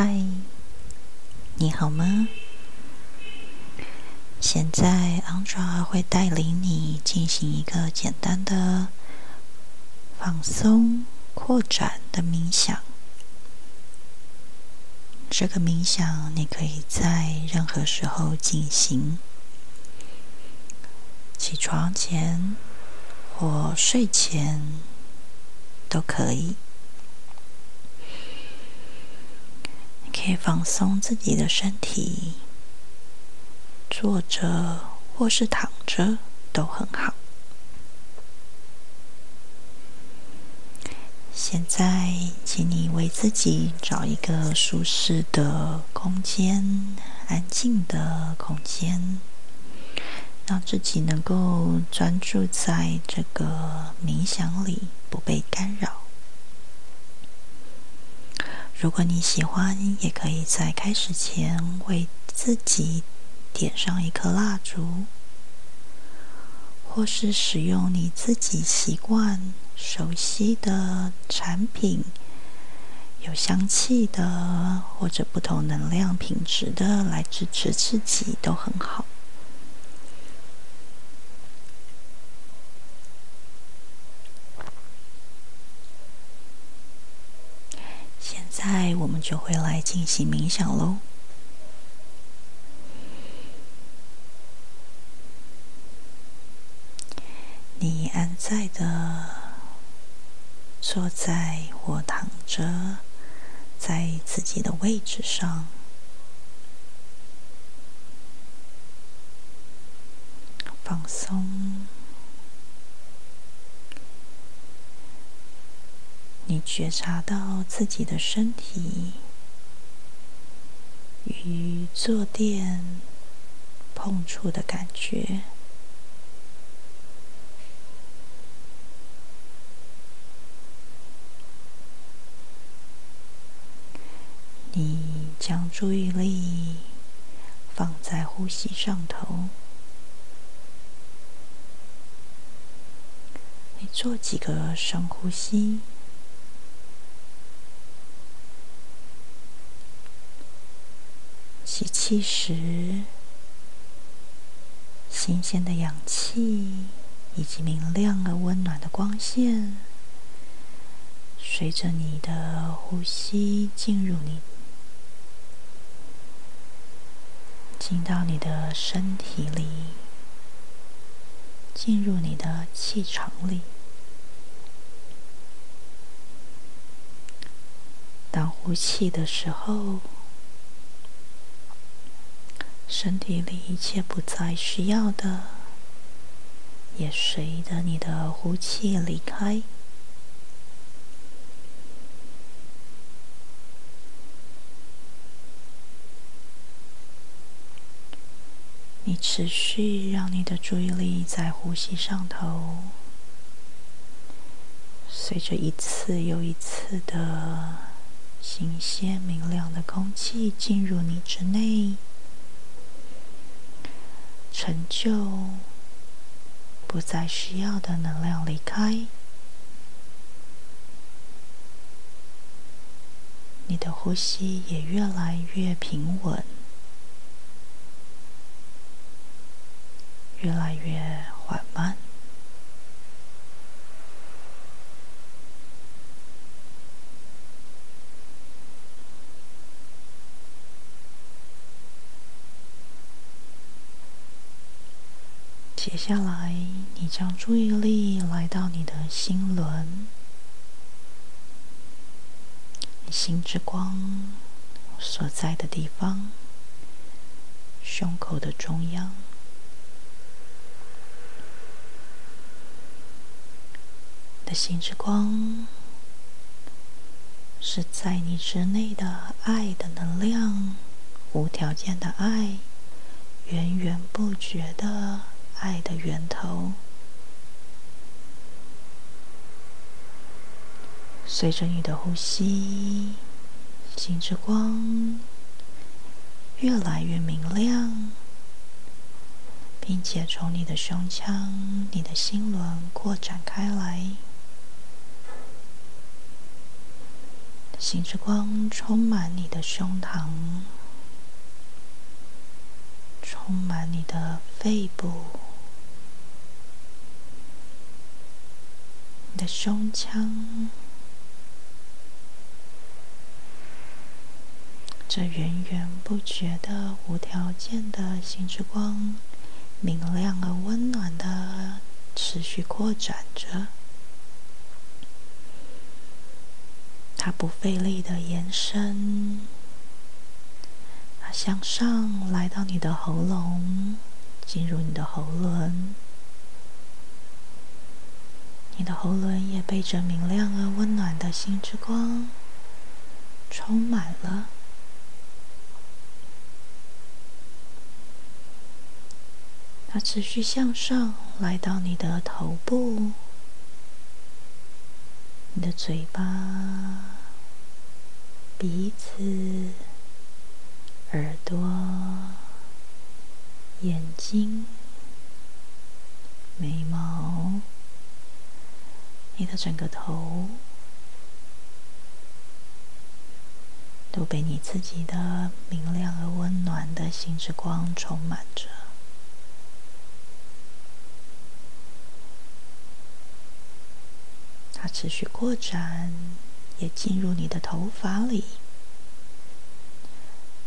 嗨，你好吗？现在 Andra 会带领你进行一个简单的放松、扩展的冥想。这个冥想你可以在任何时候进行，起床前或睡前都可以。可以放松自己的身体，坐着或是躺着都很好。现在，请你为自己找一个舒适的空间、安静的空间，让自己能够专注在这个冥想里，不被干扰。如果你喜欢，也可以在开始前为自己点上一颗蜡烛，或是使用你自己习惯、熟悉的产品，有香气的或者不同能量品质的来支持自己，都很好。在我们就会来进行冥想喽。你安在的坐在或躺着，在自己的位置上，放松。你觉察到自己的身体与坐垫碰触的感觉，你将注意力放在呼吸上头，你做几个深呼吸。吸气时，新鲜的氧气以及明亮而温暖的光线，随着你的呼吸进入你，进到你的身体里，进入你的气场里。当呼气的时候。身体里一切不再需要的，也随着你的呼气离开。你持续让你的注意力在呼吸上头，随着一次又一次的新鲜明亮的空气进入你之内。成就不再需要的能量离开，你的呼吸也越来越平稳，越来越缓慢。接接下来，你将注意力来到你的心轮，心之光所在的地方，胸口的中央。的心之光是在你之内的爱的能量，无条件的爱，源源不绝的。爱的源头，随着你的呼吸，心之光越来越明亮，并且从你的胸腔、你的心轮扩展开来，星之光充满你的胸膛，充满你的肺部，你的胸腔。这源源不绝的、无条件的心之光，明亮而温暖的，持续扩展着。它不费力的延伸，它向上来到你的喉咙，进入你的喉轮。你的喉轮也被这明亮而温暖的星之光充满了。它持续向上，来到你的头部、你的嘴巴、鼻子、耳朵、眼睛、眉毛，你的整个头都被你自己的明亮而温暖的心之光充满着。它持续扩展，也进入你的头发里，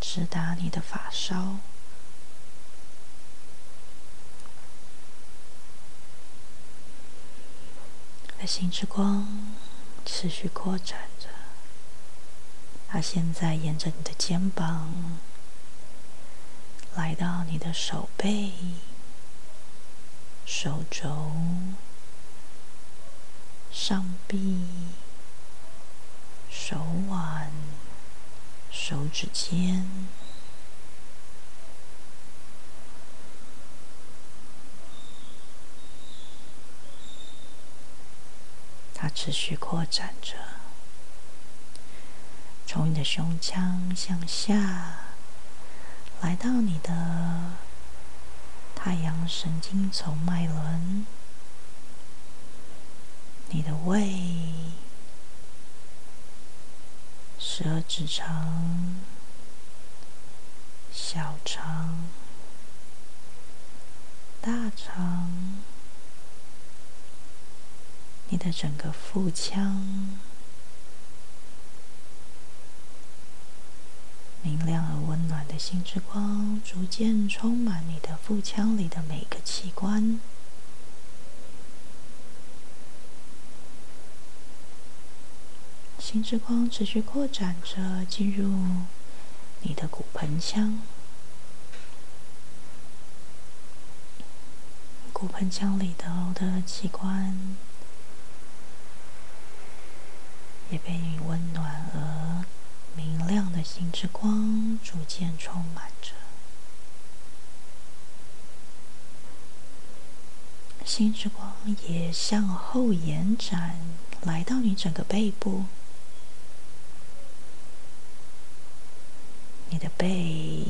直达你的发梢。那星之光持续扩展着，它现在沿着你的肩膀，来到你的手背、手肘。上臂、手腕、手指尖，它持续扩展着，从你的胸腔向下，来到你的太阳神经丛脉轮。你的胃、十二指肠、小肠、大肠，你的整个腹腔，明亮而温暖的心之光逐渐充满你的腹腔里的每个器官。心之光持续扩展着，进入你的骨盆腔。骨盆腔里头的器官也被你温暖而明亮的心之光逐渐充满着。心之光也向后延展，来到你整个背部。你的背、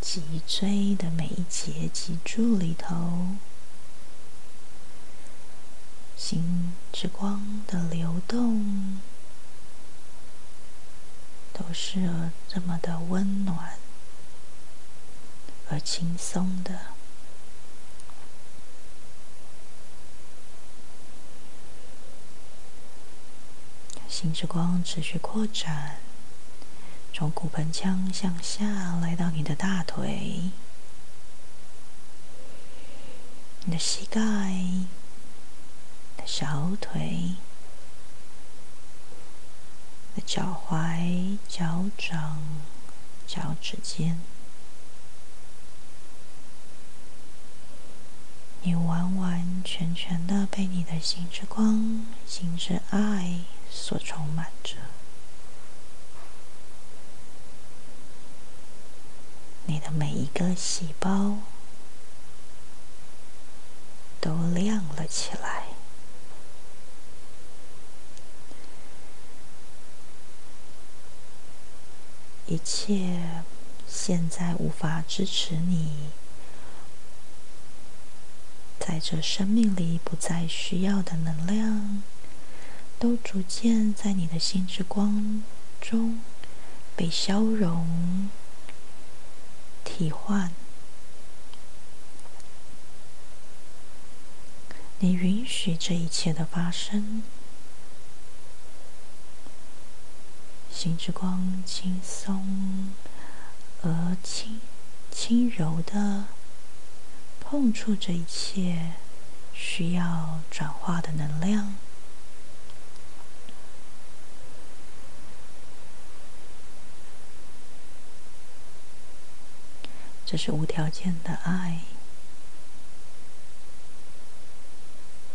脊椎的每一节脊柱里头，心之光的流动，都是这么的温暖而轻松的。心之光持续扩展。从骨盆腔向下来到你的大腿、你的膝盖、小腿、的脚踝、脚掌、脚趾尖，你完完全全的被你的心之光、心之爱所充满着。你的每一个细胞都亮了起来，一切现在无法支持你在这生命里不再需要的能量，都逐渐在你的心之光中被消融、替换。你允许这一切的发生，心之光轻松而轻轻柔的碰触这一切需要转化的能量，这是无条件的爱。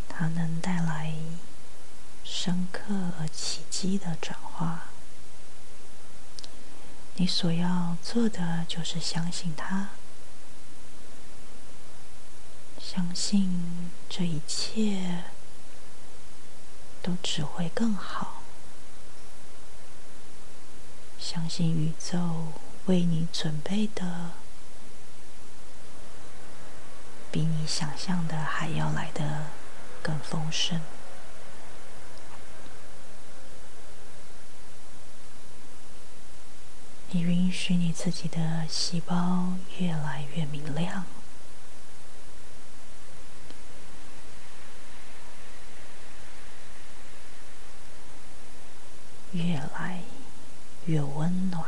它能带来深刻而奇迹的转化。你所要做的就是相信它，相信这一切都只会更好，相信宇宙为你准备的比你想象的还要来的。更丰盛。你允许你自己的细胞越来越明亮，越来越温暖。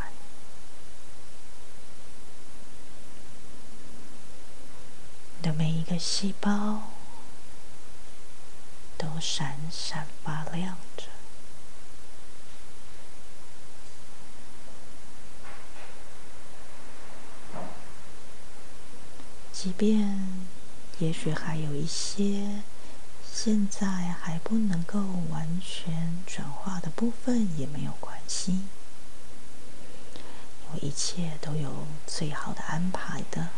你的每一个细胞。都闪闪发亮着，即便也许还有一些现在还不能够完全转化的部分，也没有关系，因为一切都有最好的安排的，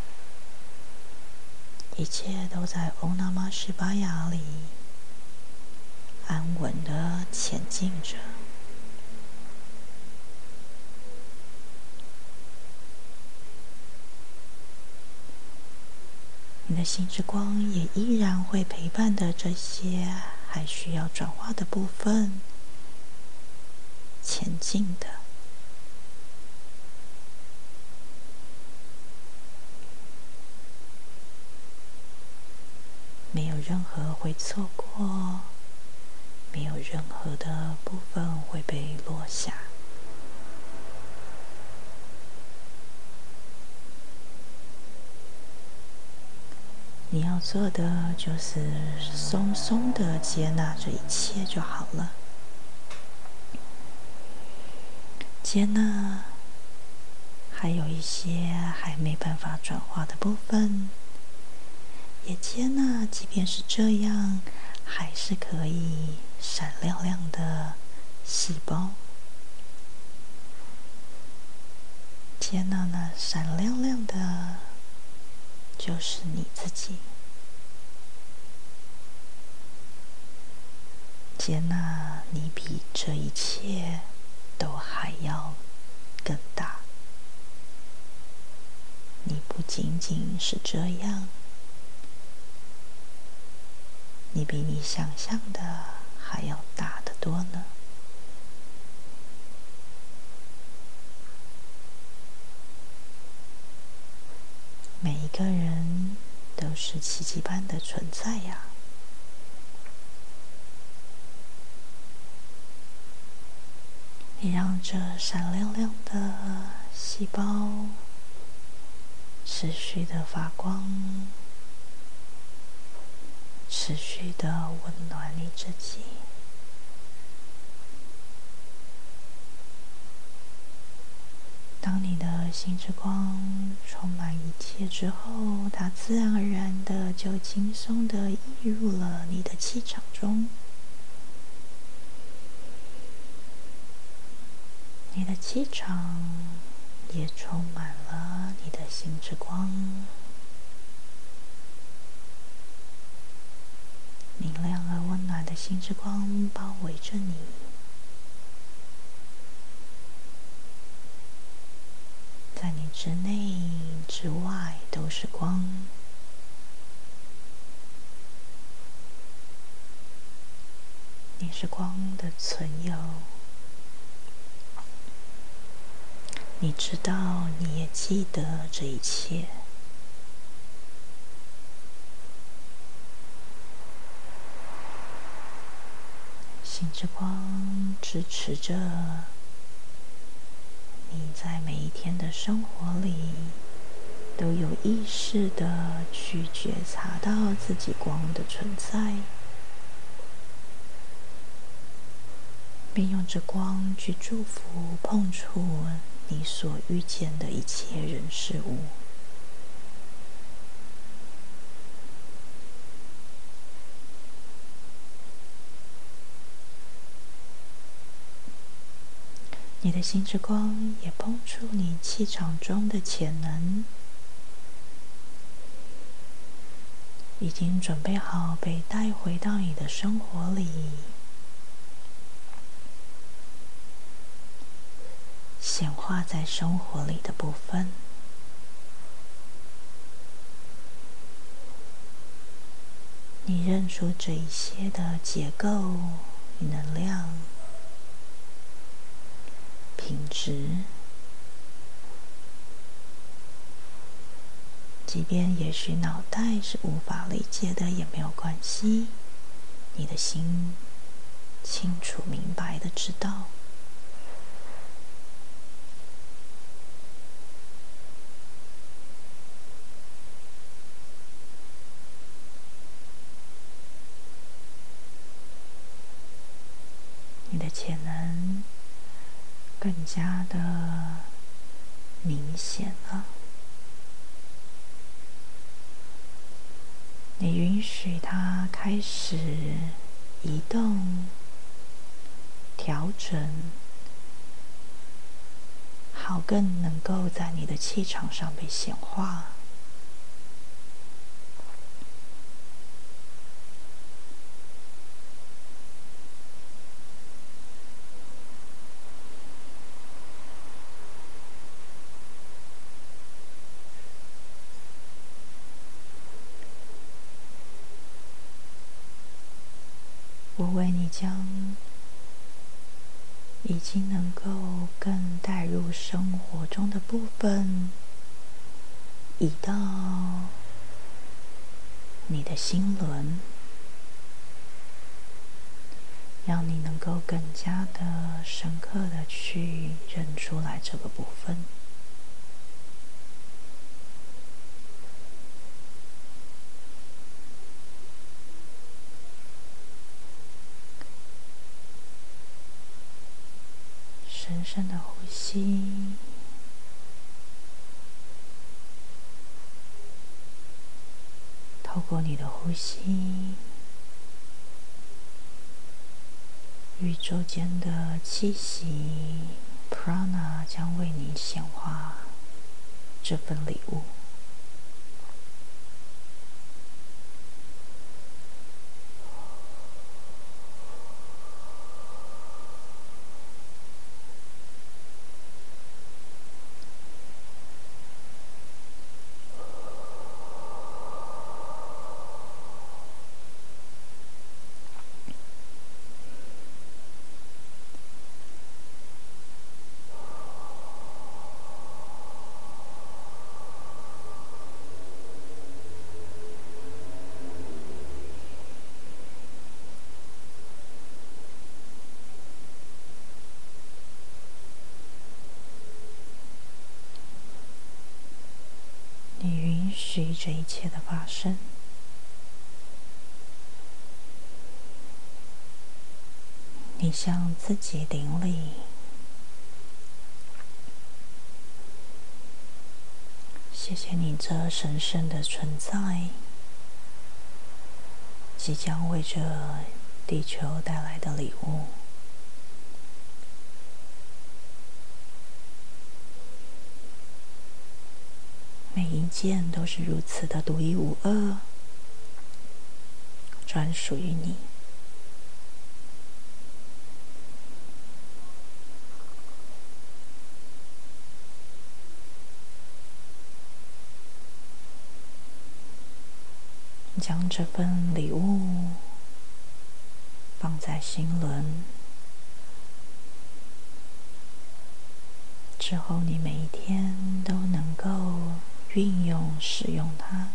一切都在欧那玛西巴雅里。安稳的前进着，你的心之光也依然会陪伴的这些还需要转化的部分前进的，没有任何会错过。没有任何的部分会被落下。你要做的就是松松的接纳这一切就好了。接纳，还有一些还没办法转化的部分，也接纳，即便是这样，还是可以。闪亮亮的细胞，接纳那闪亮亮的，就是你自己。接纳你比这一切都还要更大。你不仅仅是这样，你比你想象的。还要大得多呢。每一个人都是奇迹般的存在呀！你让这闪亮亮的细胞持续的发光，持续的温暖你自己。当你的心之光充满一切之后，它自然而然的就轻松的溢入了你的气场中。你的气场也充满了你的心之光，明亮而温暖的心之光包围着你。在你之内之外都是光，你是光的存有。你知道，你也记得这一切。星之光支持着你在每一天的生活里，都有意识的去觉察到自己光的存在。并用这光去祝福碰触你所遇见的一切人事物。你的心之光也碰触你气场中的潜能，已经准备好被带回到你的生活里。显化在生活里的部分，你认出这一些的结构与能量、品质，即便也许脑袋是无法理解的，也没有关系，你的心清楚明白的知道。你的潜能更加的明显了。你允许它开始移动、调整，好更能够在你的气场上被显化。我为你将已经能够更带入生活中的部分移到你的心轮，让你能够更加的深刻的去认出来这个部分。深深的呼吸，透过你的呼吸，宇宙间的气息 （prana） 将为你显化这份礼物。至于这一切的发生，你向自己顶礼，谢谢你这神圣的存在，即将为这地球带来的礼物。每一件都是如此的独一无二，专属于你。将这份礼物放在心轮。之后，你每一天都能够运用、使用它。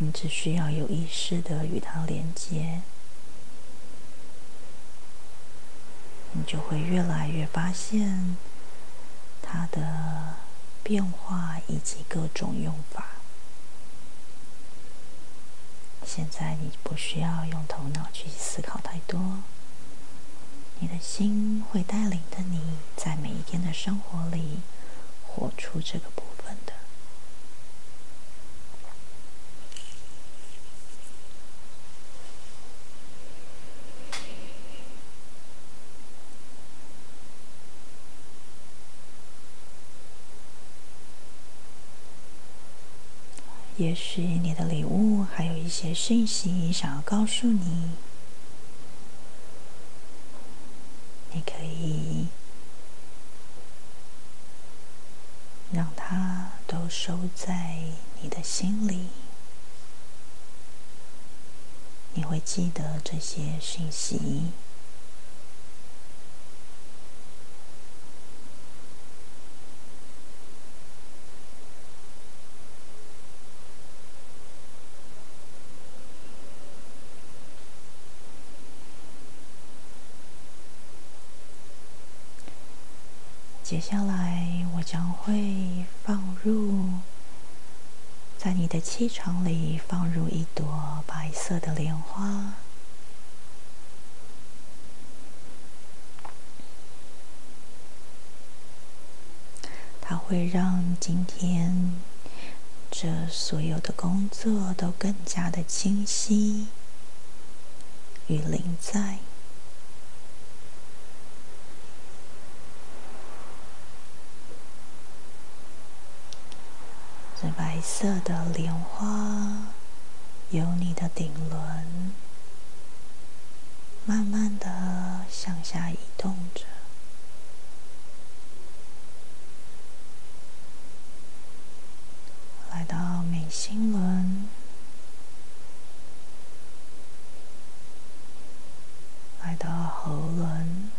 你只需要有意识的与它连接，你就会越来越发现它的变化以及各种用法。现在你不需要用头脑去思考太多，心会带领着你在每一天的生活里活出这个部分的。也许你的礼物还有一些讯息想要告诉你，你可以让它都收在你的心里，你会记得这些讯息。接下来，我将会放入在你的气场里放入一朵白色的莲花，它会让今天这所有的工作都更加的清晰与灵在。这白色的莲花由你的顶轮慢慢的向下移动着，来到眉心轮，来到喉轮，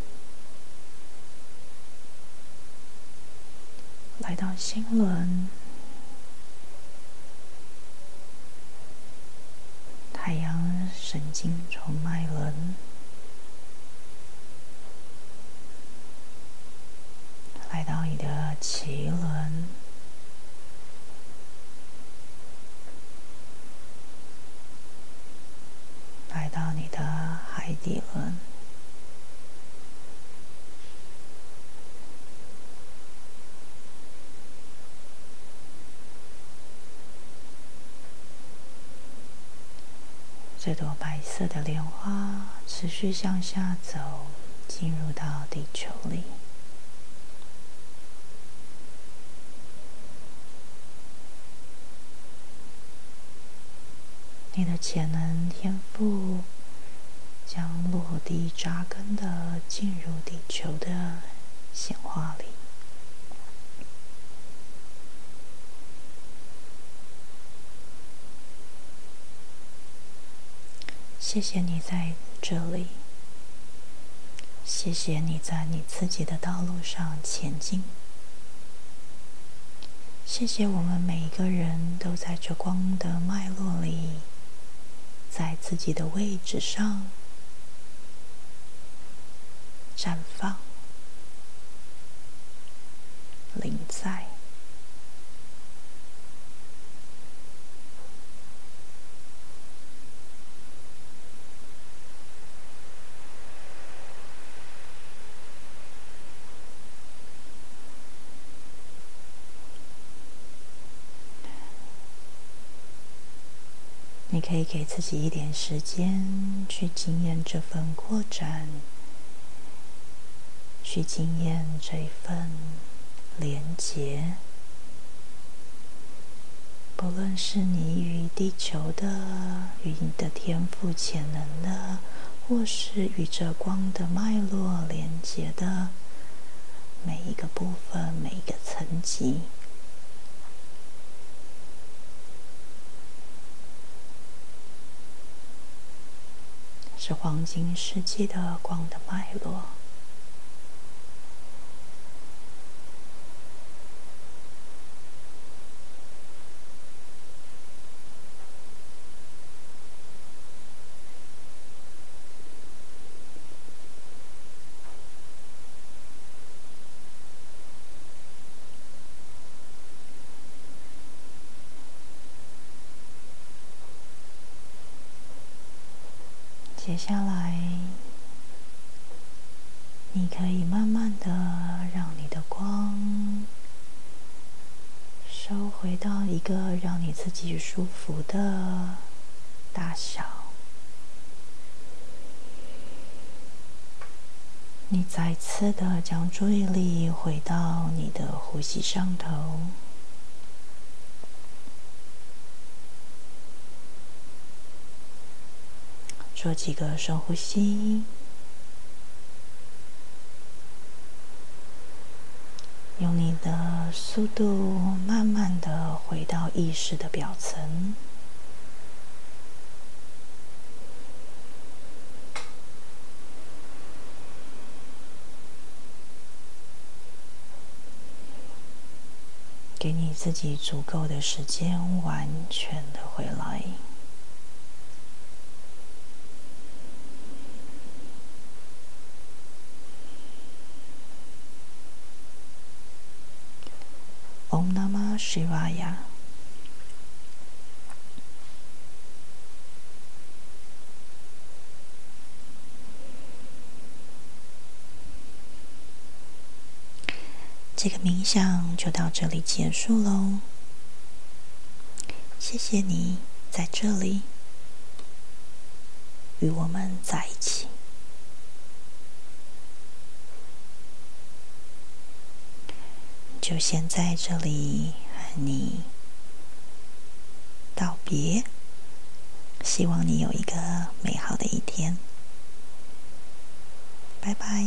来到心轮。太阳神经丛脉轮，来到你的脐轮，来到你的海底轮，这朵白色的莲花持续向下走，进入到地球里。你的潜能天赋将落地扎根的进入地球的显化里。谢谢你在这里，谢谢你在你自己的道路上前进，谢谢我们每一个人都在这光的脉络里，在自己的位置上绽放、临在。你可以给自己一点时间去经验这份扩展，去经验这一份连结。不论是你与地球的、与你的天赋潜能的，或是与这光的脉络连接的每一个部分、每一个层级。是黄金世纪的光的脉络。接接下来，你可以慢慢的让你的光收回到一个让你自己舒服的大小。你再次的将注意力回到你的呼吸上头。做几个深呼吸，用你的速度慢慢的回到意识的表层。给你自己足够的时间，完全的回来。Shivaya。这个冥想就到这里结束喽。谢谢你在这里与我们在一起。就先在这里你。道别，希望你有一个美好的一天，拜拜。